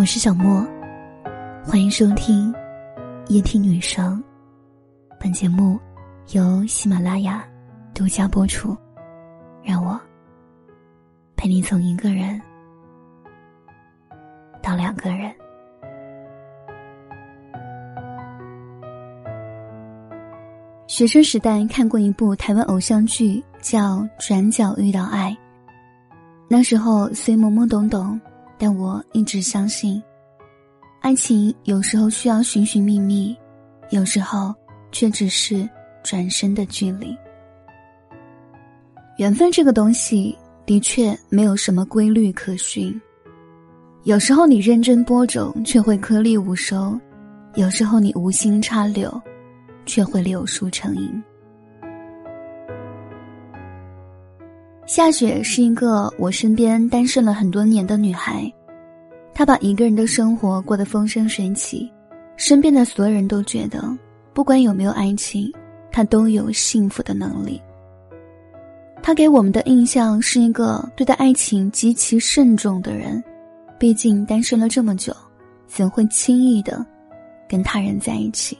我是小莫，欢迎收听夜听女生。本节目由喜马拉雅独家播出。让我陪你从一个人到两个人。学生时代看过一部台湾偶像剧，叫《转角遇到爱》。那时候虽懵懵懂懂，但我一直相信，爱情有时候需要寻寻觅觅，有时候却只是转身的距离。缘分这个东西的确没有什么规律可循，有时候你认真播种，却会颗粒无收；有时候你无心插柳。却会柳树成荫。夏雪是一个我身边单身了很多年的女孩，她把一个人的生活过得风生水起，身边的所有人都觉得，不管有没有爱情，她都有幸福的能力。她给我们的印象是一个对待爱情极其慎重的人，毕竟单身了这么久，怎会轻易的跟他人在一起？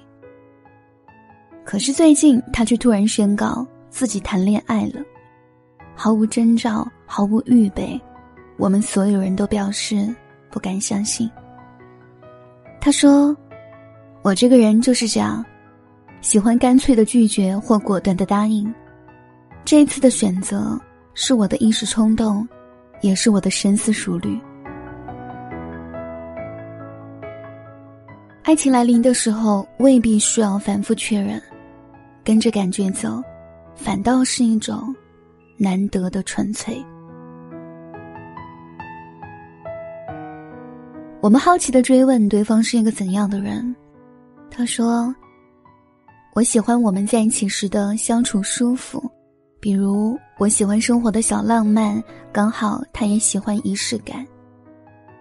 可是最近，他却突然宣告自己谈恋爱了，毫无征兆，毫无预备，我们所有人都表示不敢相信。他说：“我这个人就是这样，喜欢干脆的拒绝或果断的答应。这一次的选择是我的一时冲动，也是我的深思熟虑。爱情来临的时候，未必需要反复确认。”跟着感觉走，反倒是一种难得的纯粹。我们好奇的追问对方是一个怎样的人，他说：“我喜欢我们在一起时的相处舒服，比如我喜欢生活的小浪漫，刚好他也喜欢仪式感。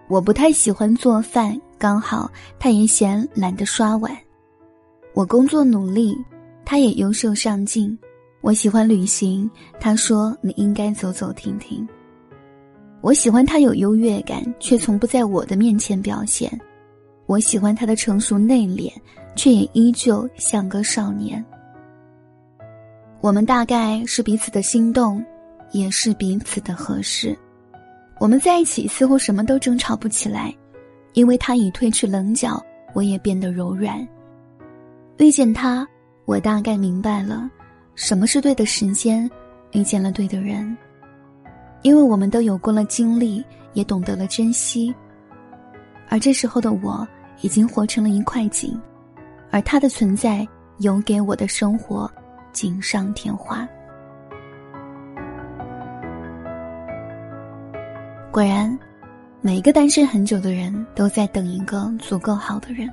我不太喜欢做饭，刚好他也嫌懒得刷碗。我工作努力。”他也优秀上进，我喜欢旅行。他说：“你应该走走停停。”我喜欢他有优越感，却从不在我的面前表现。我喜欢他的成熟内敛，却也依旧像个少年。我们大概是彼此的心动，也是彼此的合适。我们在一起似乎什么都争吵不起来，因为他已褪去棱角，我也变得柔软。遇见他。我大概明白了，什么是对的时间，遇见了对的人。因为我们都有过了经历，也懂得了珍惜。而这时候的我，已经活成了一块景，而他的存在，有给我的生活锦上添花。果然，每一个单身很久的人都在等一个足够好的人。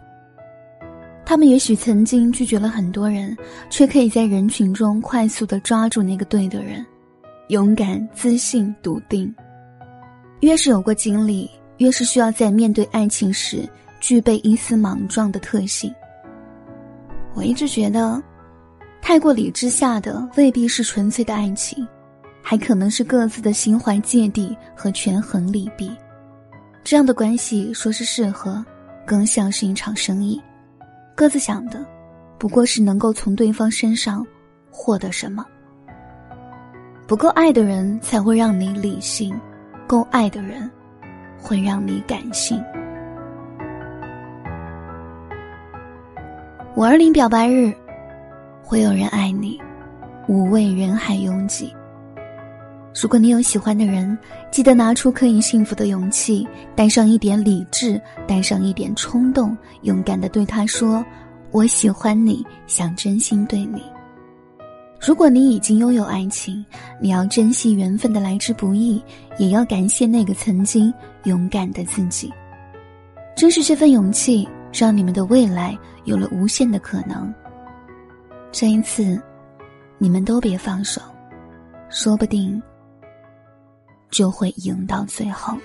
他们也许曾经拒绝了很多人，却可以在人群中快速的抓住那个对的人，勇敢、自信、笃定。越是有过经历，越是需要在面对爱情时具备一丝莽撞的特性。我一直觉得，太过理智下的未必是纯粹的爱情，还可能是各自的心怀芥蒂和权衡利弊。这样的关系说是适合，更像是一场生意。各自想的，不过是能够从对方身上获得什么。不够爱的人才会让你理性，够爱的人会让你感性。五二零表白日，会有人爱你，五味人海拥挤。如果你有喜欢的人，记得拿出可以幸福的勇气，带上一点理智，带上一点冲动，勇敢的对他说：“我喜欢你，想真心对你。”如果你已经拥有爱情，你要珍惜缘分的来之不易，也要感谢那个曾经勇敢的自己。正是这份勇气，让你们的未来有了无限的可能。这一次，你们都别放手，说不定。就会赢到最后。